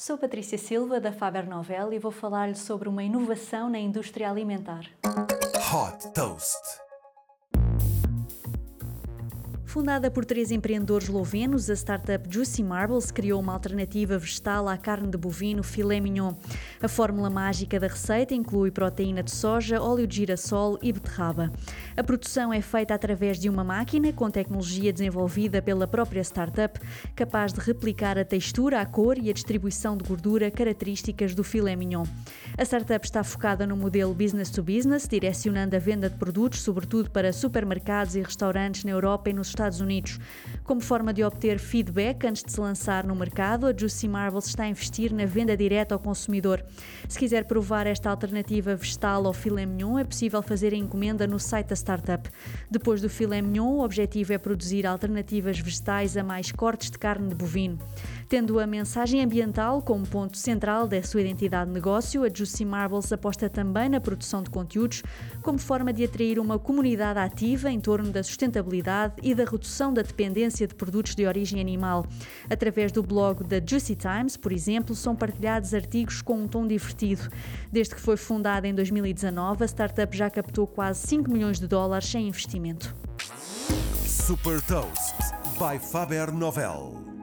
Sou Patrícia Silva, da Faber Novel, e vou falar-lhe sobre uma inovação na indústria alimentar. Hot Toast. Fundada por três empreendedores lovenos, a startup Juicy Marbles criou uma alternativa vegetal à carne de bovino filé mignon. A fórmula mágica da receita inclui proteína de soja, óleo de girassol e beterraba. A produção é feita através de uma máquina com tecnologia desenvolvida pela própria startup, capaz de replicar a textura, a cor e a distribuição de gordura características do filé mignon. A startup está focada no modelo business to business, direcionando a venda de produtos, sobretudo para supermercados e restaurantes na Europa e nos Estados Unidos. Como forma de obter feedback antes de se lançar no mercado, a Juicy Marbles está a investir na venda direta ao consumidor. Se quiser provar esta alternativa vegetal ao filé mignon, é possível fazer a encomenda no site da startup. Depois do filé mignon, o objetivo é produzir alternativas vegetais a mais cortes de carne de bovino. Tendo a mensagem ambiental como ponto central da sua identidade de negócio, a Juicy Marbles aposta também na produção de conteúdos como forma de atrair uma comunidade ativa em torno da sustentabilidade e da redução da dependência de produtos de origem animal. Através do blog da Juicy Times, por exemplo, são partilhados artigos com um tom divertido. Desde que foi fundada em 2019, a startup já captou quase 5 milhões de dólares em investimento. Super Toast by Faber Novel.